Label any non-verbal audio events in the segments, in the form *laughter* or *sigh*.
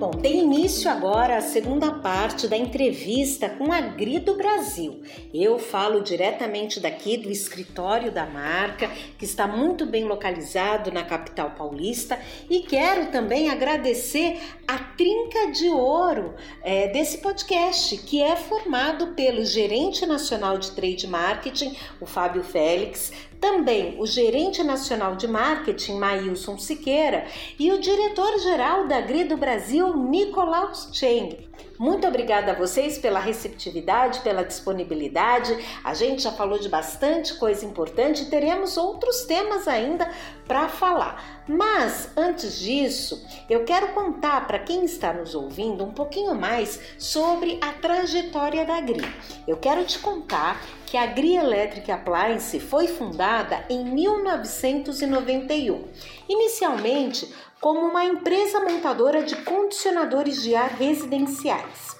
Bom, tem início agora a segunda parte da entrevista com a Gri do Brasil. Eu falo diretamente daqui do escritório da marca, que está muito bem localizado na capital paulista, e quero também agradecer a trinca de ouro é, desse podcast, que é formado pelo gerente nacional de trade marketing, o Fábio Félix, também o gerente nacional de marketing, Maílson Siqueira, e o diretor-geral da Gri do Brasil, Nicolaus Cheng. Muito obrigada a vocês pela receptividade, pela disponibilidade. A gente já falou de bastante coisa importante e teremos outros temas ainda para falar. Mas antes disso, eu quero contar para quem está nos ouvindo um pouquinho mais sobre a trajetória da Gri. Eu quero te contar que a Gri Electric Appliance foi fundada em 1991. Inicialmente como uma empresa montadora de condicionadores de ar residenciais.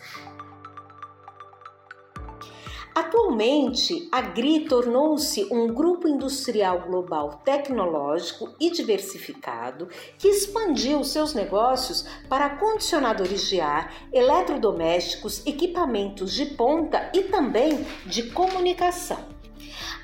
Atualmente, a GRI tornou-se um grupo industrial global tecnológico e diversificado que expandiu seus negócios para condicionadores de ar, eletrodomésticos, equipamentos de ponta e também de comunicação.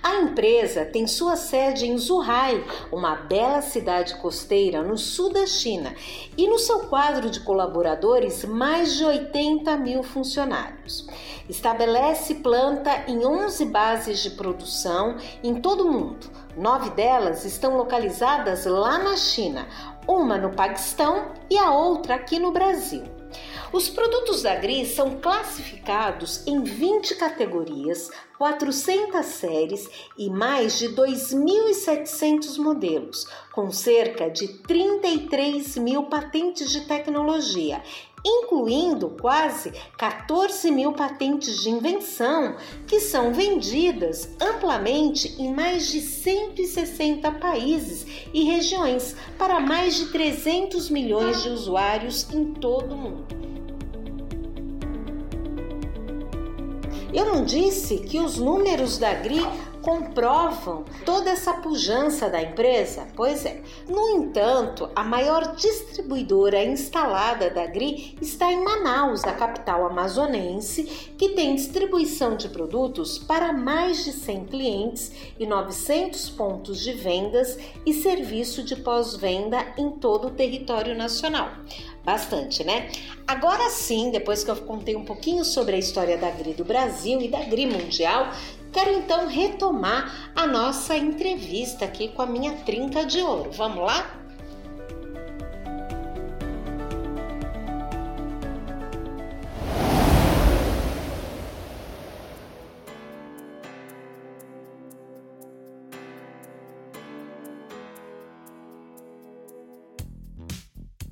A empresa tem sua sede em Zhuhai, uma bela cidade costeira no sul da China, e no seu quadro de colaboradores, mais de 80 mil funcionários. Estabelece planta em 11 bases de produção em todo o mundo. Nove delas estão localizadas lá na China, uma no Paquistão e a outra aqui no Brasil. Os produtos da GRI são classificados em 20 categorias, 400 séries e mais de 2.700 modelos, com cerca de 33 mil patentes de tecnologia, incluindo quase 14 mil patentes de invenção que são vendidas amplamente em mais de 160 países e regiões para mais de 300 milhões de usuários em todo o mundo. Eu não disse que os números da GRI comprovam toda essa pujança da empresa? Pois é. No entanto, a maior distribuidora instalada da GRI está em Manaus, a capital amazonense, que tem distribuição de produtos para mais de 100 clientes e 900 pontos de vendas e serviço de pós-venda em todo o território nacional. Bastante, né? Agora sim, depois que eu contei um pouquinho sobre a história da GRI do Brasil e da GRI Mundial, quero então retomar a nossa entrevista aqui com a minha trinca de ouro. Vamos lá?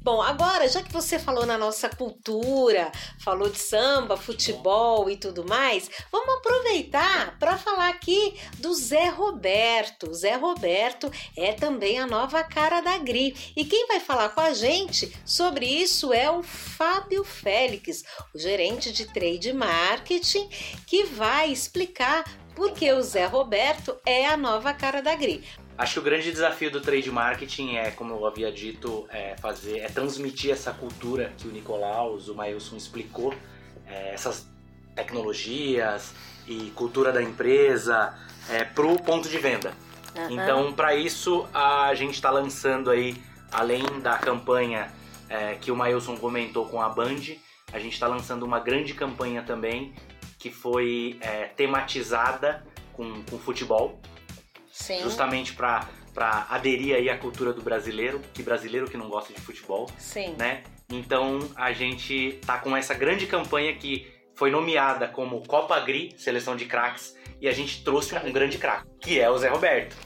Bom, agora, já que você falou na nossa cultura, falou de samba, futebol e tudo mais, vamos aproveitar para falar aqui do Zé Roberto. O Zé Roberto é também a nova cara da GRI. E quem vai falar com a gente sobre isso é o Fábio Félix, o gerente de trade marketing, que vai explicar por que o Zé Roberto é a nova cara da GRI. Acho que o grande desafio do trade marketing é, como eu havia dito, é fazer, é transmitir essa cultura que o Nicolaus, o Mailson explicou, é, essas tecnologias e cultura da empresa é, para o ponto de venda. Uhum. Então, para isso, a gente está lançando aí, além da campanha é, que o Mailson comentou com a Band, a gente está lançando uma grande campanha também que foi é, tematizada com, com futebol. Sim. Justamente para para aderir aí à cultura do brasileiro, que brasileiro que não gosta de futebol, Sim. né? Então a gente tá com essa grande campanha que foi nomeada como Copa Gri, seleção de craques, e a gente trouxe um grande craque, que é o Zé Roberto,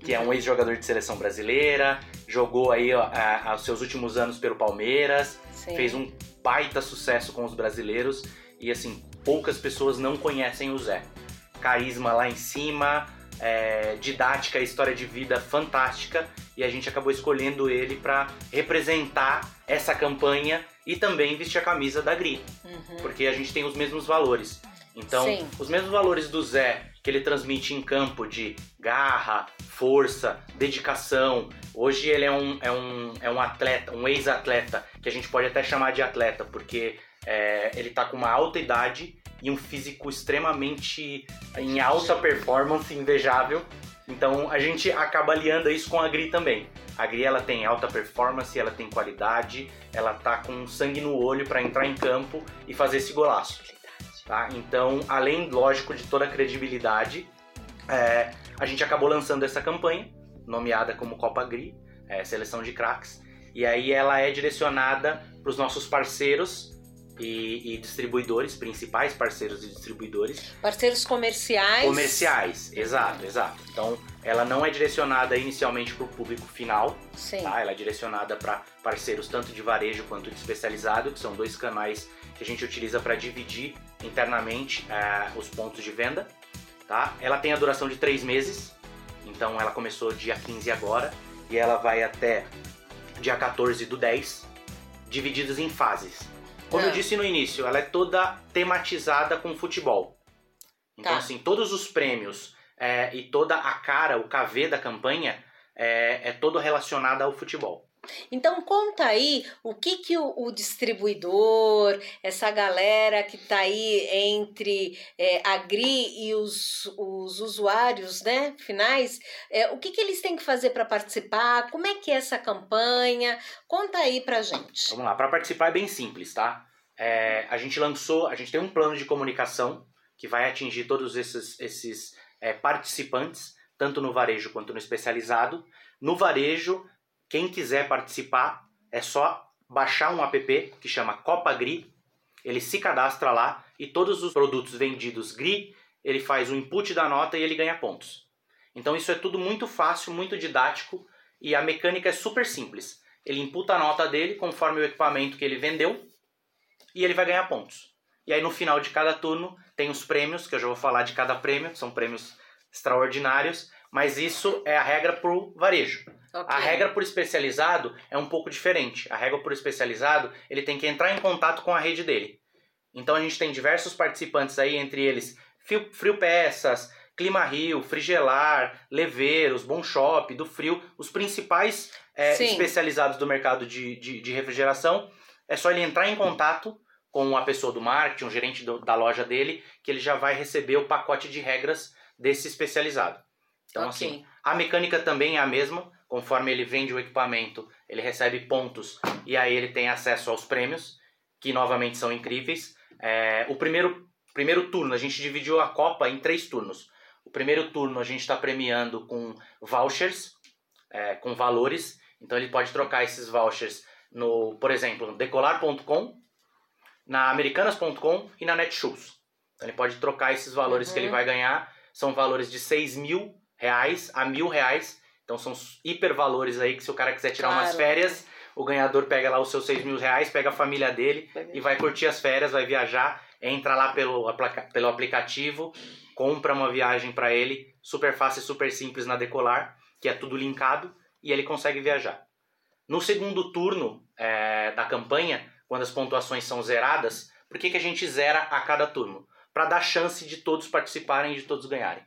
que é um ex-jogador de seleção brasileira, jogou aí os seus últimos anos pelo Palmeiras, Sim. fez um baita sucesso com os brasileiros e assim, poucas pessoas não conhecem o Zé. Carisma lá em cima, é, didática, história de vida fantástica e a gente acabou escolhendo ele para representar essa campanha e também vestir a camisa da GRI, uhum. porque a gente tem os mesmos valores. Então, Sim. os mesmos valores do Zé que ele transmite em campo de garra, força, dedicação. Hoje ele é um, é um, é um atleta, um ex-atleta que a gente pode até chamar de atleta, porque é, ele tá com uma alta idade e um físico extremamente em alta performance, invejável. Então a gente acaba aliando isso com a Gri também. A Gri ela tem alta performance, ela tem qualidade, ela tá com sangue no olho para entrar em campo e fazer esse golaço. Tá? Então, além, lógico, de toda a credibilidade, é, a gente acabou lançando essa campanha, nomeada como Copa Gri, é, Seleção de Cracks, e aí ela é direcionada para os nossos parceiros e, e, distribuidores, principais parceiros e distribuidores. Parceiros comerciais. Comerciais, exato, exato. Então, ela não é direcionada inicialmente para o público final. Sim. Tá? Ela é direcionada para parceiros tanto de varejo quanto de especializado, que são dois canais que a gente utiliza para dividir internamente é, os pontos de venda. Tá? Ela tem a duração de três meses, então ela começou dia 15 agora e ela vai até dia 14 do 10, divididas em fases. Como eu ah. disse no início, ela é toda tematizada com futebol. Então, tá. assim, todos os prêmios é, e toda a cara, o KV da campanha é, é todo relacionado ao futebol. Então conta aí o que, que o, o distribuidor, essa galera que está aí entre é, a GRI e os, os usuários né, finais, é, o que, que eles têm que fazer para participar, como é que é essa campanha, conta aí pra gente. Vamos lá, para participar é bem simples, tá? É, a gente lançou, a gente tem um plano de comunicação que vai atingir todos esses, esses é, participantes, tanto no varejo quanto no especializado. No varejo, quem quiser participar, é só baixar um app que chama Copa Gri. Ele se cadastra lá e todos os produtos vendidos Gri, ele faz o input da nota e ele ganha pontos. Então isso é tudo muito fácil, muito didático e a mecânica é super simples. Ele imputa a nota dele conforme o equipamento que ele vendeu e ele vai ganhar pontos. E aí no final de cada turno tem os prêmios, que eu já vou falar de cada prêmio, são prêmios extraordinários, mas isso é a regra para o varejo. Okay. A regra por especializado é um pouco diferente. A regra por especializado, ele tem que entrar em contato com a rede dele. Então a gente tem diversos participantes aí, entre eles Frio, Frio Peças, Clima Rio, Frigelar, Leveiros, Bom Shop, do Frio, os principais é, especializados do mercado de, de, de, refrigeração. É só ele entrar em contato com a pessoa do marketing, o gerente do, da loja dele, que ele já vai receber o pacote de regras desse especializado. Então, okay. assim, a mecânica também é a mesma. Conforme ele vende o equipamento, ele recebe pontos e aí ele tem acesso aos prêmios, que novamente são incríveis. É, o primeiro, primeiro turno, a gente dividiu a Copa em três turnos. O primeiro turno a gente está premiando com vouchers, é, com valores. Então ele pode trocar esses vouchers no, por exemplo, no decolar.com, na americanas.com e na Netshoes. Então ele pode trocar esses valores uhum. que ele uhum. vai ganhar. São valores de 6 mil reais a mil reais. Então são hiper valores aí que se o cara quiser tirar claro. umas férias, o ganhador pega lá os seus 6 mil reais, pega a família dele e vai curtir as férias, vai viajar, entra lá pelo, pelo aplicativo, compra uma viagem para ele, super fácil e super simples na Decolar, que é tudo linkado, e ele consegue viajar. No segundo turno é, da campanha, quando as pontuações são zeradas, por que, que a gente zera a cada turno? Para dar chance de todos participarem e de todos ganharem.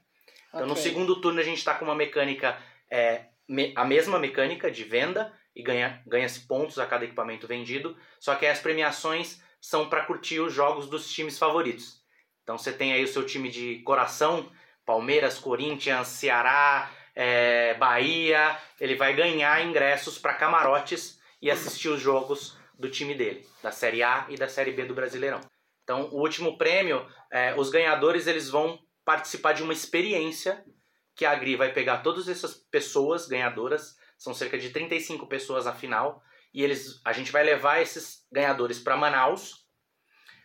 Então, okay. no segundo turno, a gente está com uma mecânica, é, me, a mesma mecânica de venda e ganha-se ganha pontos a cada equipamento vendido, só que as premiações são para curtir os jogos dos times favoritos. Então, você tem aí o seu time de coração, Palmeiras, Corinthians, Ceará, é, Bahia, ele vai ganhar ingressos para camarotes e assistir os jogos do time dele, da Série A e da Série B do Brasileirão. Então, o último prêmio, é, os ganhadores eles vão participar de uma experiência que a Agri vai pegar todas essas pessoas ganhadoras, são cerca de 35 pessoas a final, e eles, a gente vai levar esses ganhadores para Manaus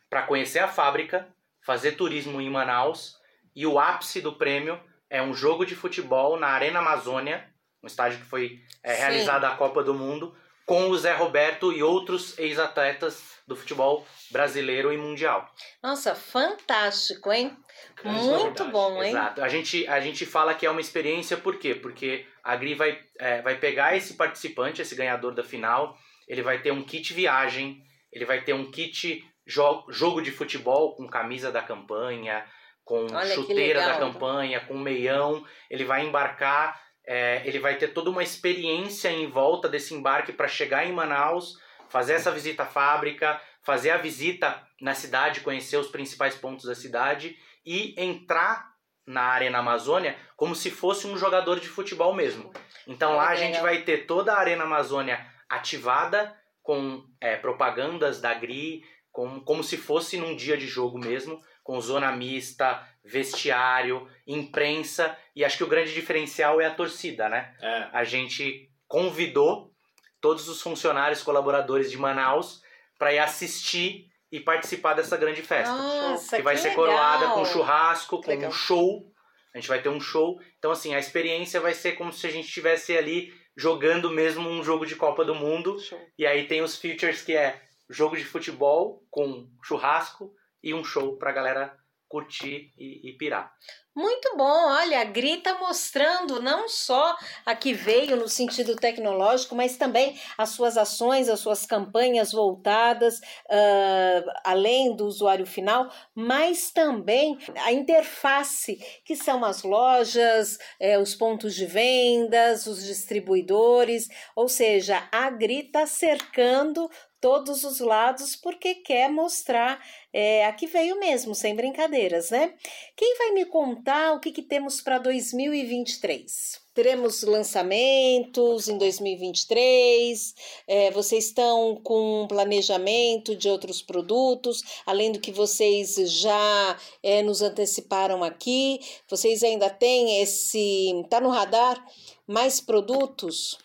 para conhecer a fábrica, fazer turismo em Manaus, e o ápice do prêmio é um jogo de futebol na Arena Amazônia, um estádio que foi é, realizado a Copa do Mundo, com o Zé Roberto e outros ex-atletas do futebol brasileiro e mundial. Nossa, fantástico, hein? Muito bom, hein? Exato. A gente, a gente fala que é uma experiência, por quê? Porque a Gri vai, é, vai pegar esse participante, esse ganhador da final, ele vai ter um kit viagem, ele vai ter um kit jo jogo de futebol com camisa da campanha, com Olha, chuteira da campanha, com meião, ele vai embarcar, é, ele vai ter toda uma experiência em volta desse embarque para chegar em Manaus, fazer essa visita à fábrica, fazer a visita na cidade, conhecer os principais pontos da cidade e entrar na Arena Amazônia como se fosse um jogador de futebol mesmo. Então lá a gente vai ter toda a Arena Amazônia ativada com é, propagandas da GRI, com, como se fosse num dia de jogo mesmo, com zona mista, vestiário, imprensa, e acho que o grande diferencial é a torcida, né? É. A gente convidou todos os funcionários, colaboradores de Manaus para ir assistir e participar dessa grande festa. Nossa, que vai que ser legal. coroada com churrasco, com Legal. um show. A gente vai ter um show. Então, assim, a experiência vai ser como se a gente estivesse ali jogando mesmo um jogo de Copa do Mundo. Show. E aí tem os features que é jogo de futebol com churrasco e um show pra galera curtir e, e pirar. Muito bom, olha, a Gri está mostrando não só a que veio no sentido tecnológico, mas também as suas ações, as suas campanhas voltadas ah, além do usuário final, mas também a interface, que são as lojas, eh, os pontos de vendas, os distribuidores, ou seja, a Gri está cercando todos os lados porque quer mostrar é, a que veio mesmo, sem brincadeiras, né? Quem vai me contar o que, que temos para 2023? Teremos lançamentos em 2023, é, vocês estão com um planejamento de outros produtos, além do que vocês já é, nos anteciparam aqui, vocês ainda têm esse. Está no radar mais produtos?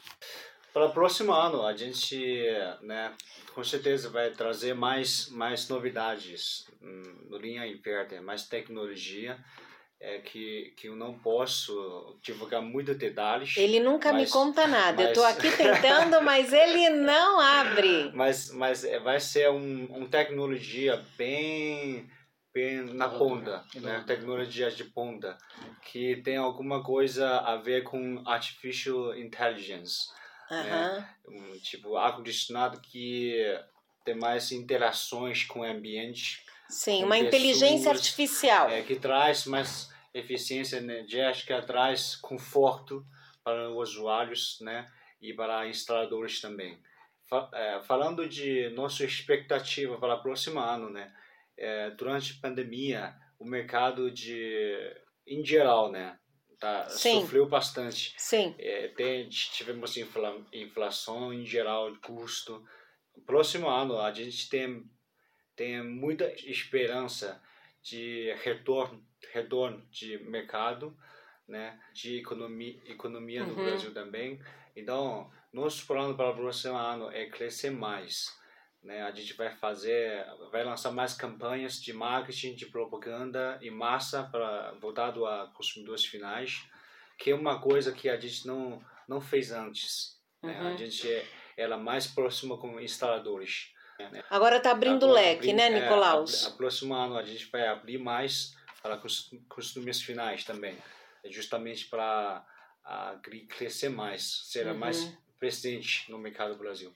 Para o próximo ano, a gente, né, com certeza vai trazer mais, mais novidades hum, no linha inverter, mais tecnologia, é que, que eu não posso divulgar muito detalhes. Ele nunca me Mas- conta nada. Eu estou mas- aqui tentando, mas ele não abre. *laughs* Mas, mas é- vai ser um, uma tecnologia bem, bem na ponta, né? Inovadora. Tecnologia de ponta, que tem alguma coisa a ver com artificial intelligence. Aham. um tipo ar-condicionado que tem mais interações com o ambiente, Sim, uma inteligência pessoas, artificial. é, que traz mais eficiência energética, traz conforto para os usuários, né, e para instaladores também. É, falando de nossa expectativa para o próximo ano, né, é, durante a pandemia, o mercado de, em geral, né, tá, Sim. sofreu bastante. Sim. É, tem, tivemos infla, inflação em geral de custo. Próximo ano a gente tem tem muita esperança de retorno retorno de mercado, né, de economia economia no Uhum. Brasil também. Então nosso plano para o próximo ano é crescer mais. Né, a gente vai fazer, vai lançar mais campanhas de marketing, de propaganda em massa para voltado a consumidores finais que é uma coisa que a gente não não fez antes. né? Uhum. A gente é, era mais próximo com instaladores. Agora está abrindo o leque, né, é, Nicolaus? a, a próximo ano a gente vai abrir mais para cons- consumidores finais também, É justamente para crescer mais, ser Uhum. mais presente no mercado do Brasil.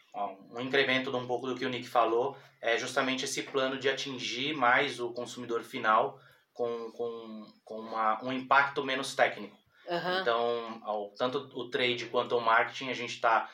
Um incremento de um pouco do que o Nick falou é justamente esse plano de atingir mais o consumidor final com, com, com uma, um impacto menos técnico. Aham. Então, ao- tanto o trade quanto o marketing, a gente está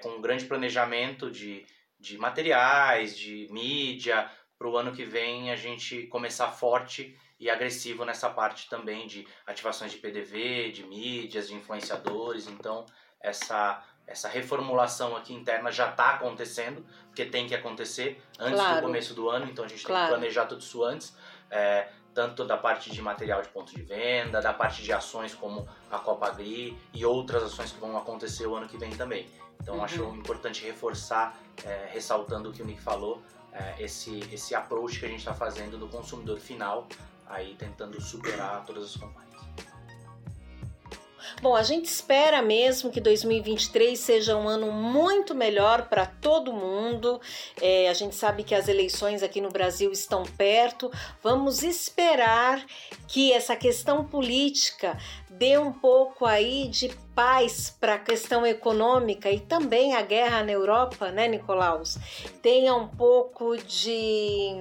com um grande planejamento de, de materiais, de mídia. Para o ano que vem, a gente começar forte e agressivo nessa parte também de ativações de PDV, de mídias, de influenciadores. Então, essa, essa reformulação aqui interna já está acontecendo, porque tem que acontecer antes Claro. do começo do ano, então a gente tem Claro. que planejar tudo isso antes. É, tanto da parte de material de ponto de venda, da parte de ações como a Copa Agri e outras ações que vão acontecer o ano que vem também. Então Uhum. acho importante reforçar, é, ressaltando o que o Nick falou, é, esse, esse approach que a gente está fazendo do consumidor final, aí tentando superar todas as companhias. Bom, a gente espera mesmo que 2023 seja um ano muito melhor para todo mundo. É, a gente sabe que as eleições aqui no Brasil estão perto. Vamos esperar que essa questão política dê um pouco aí de paz para a questão econômica e também a guerra na Europa, né, Nicolaus? Tenha um pouco de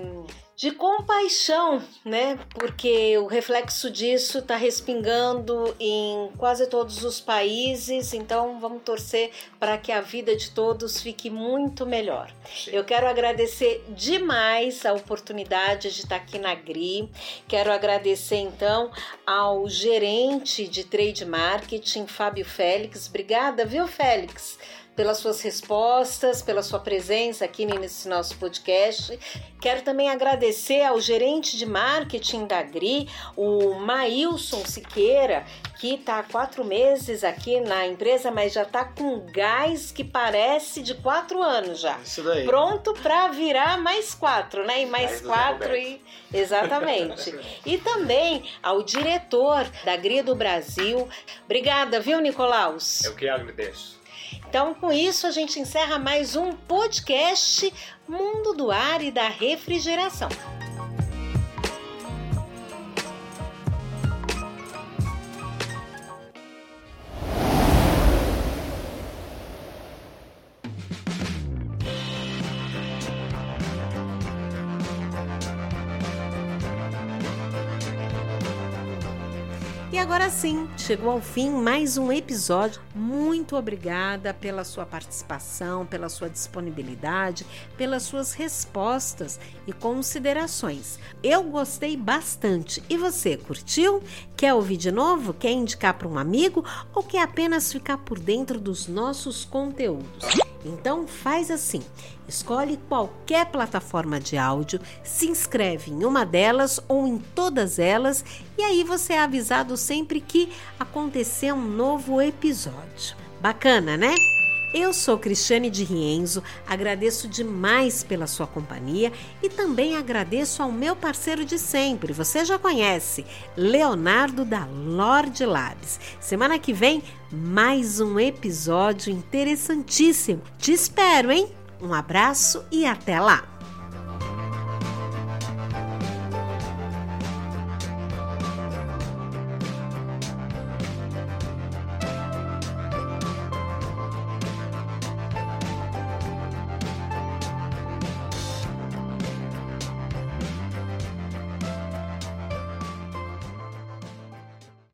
de compaixão, né? Porque o reflexo disso está respingando em quase todos os países, então vamos torcer para que a vida de todos fique muito melhor. Sim. Eu quero agradecer demais a oportunidade de estar aqui na GRI, quero agradecer então ao gerente de trade marketing, Fábio Félix. Obrigada, viu, Félix? Pelas suas respostas, pela sua presença aqui nesse nosso podcast. Quero também agradecer ao gerente de marketing da GRI, o Maílson Siqueira, que está há quatro meses aqui na empresa, mas já está com gás que parece de quatro anos já. Isso daí. Pronto para virar mais quatro, né? E mais quatro e *laughs* exatamente. e também ao diretor da GRI do Brasil. Obrigada, viu, Nicolaus? Eu que agradeço. Então, com isso, a gente encerra mais um podcast Mundo do Ar e da Refrigeração. Agora sim, chegou ao fim mais um episódio. Muito obrigada pela sua participação, pela sua disponibilidade, pelas suas respostas e considerações. Eu gostei bastante. E você, curtiu? Quer ouvir de novo? Quer indicar para um amigo ou quer apenas ficar por dentro dos nossos conteúdos? Então faz assim: escolhe qualquer plataforma de áudio, se inscreve em uma delas ou em todas elas e aí você é avisado sempre que acontecer um novo episódio. Bacana, né? Eu sou Cristiane de Rienzo, agradeço demais pela sua companhia e também agradeço ao meu parceiro de sempre, você já conhece, Leonardo da Lord Labs. Semana que vem, mais um episódio interessantíssimo. Te espero, hein? Um abraço e até lá!